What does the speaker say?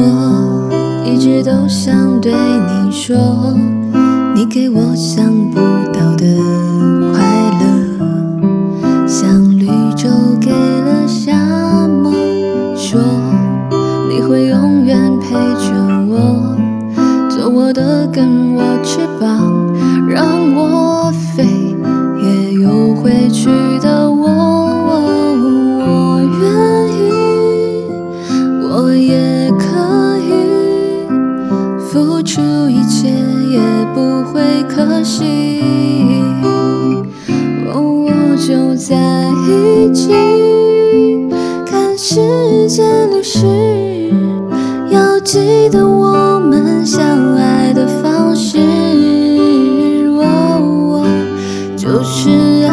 我一直都想对你说，你给我想不到的快乐，像绿洲给了沙漠，说你会永远陪着我，做我的根，我翅膀，让我我也可以付出一切也不会可惜。哦，我就在一起。看时间流逝，要记得我们相爱的方式。哦，我就是爱。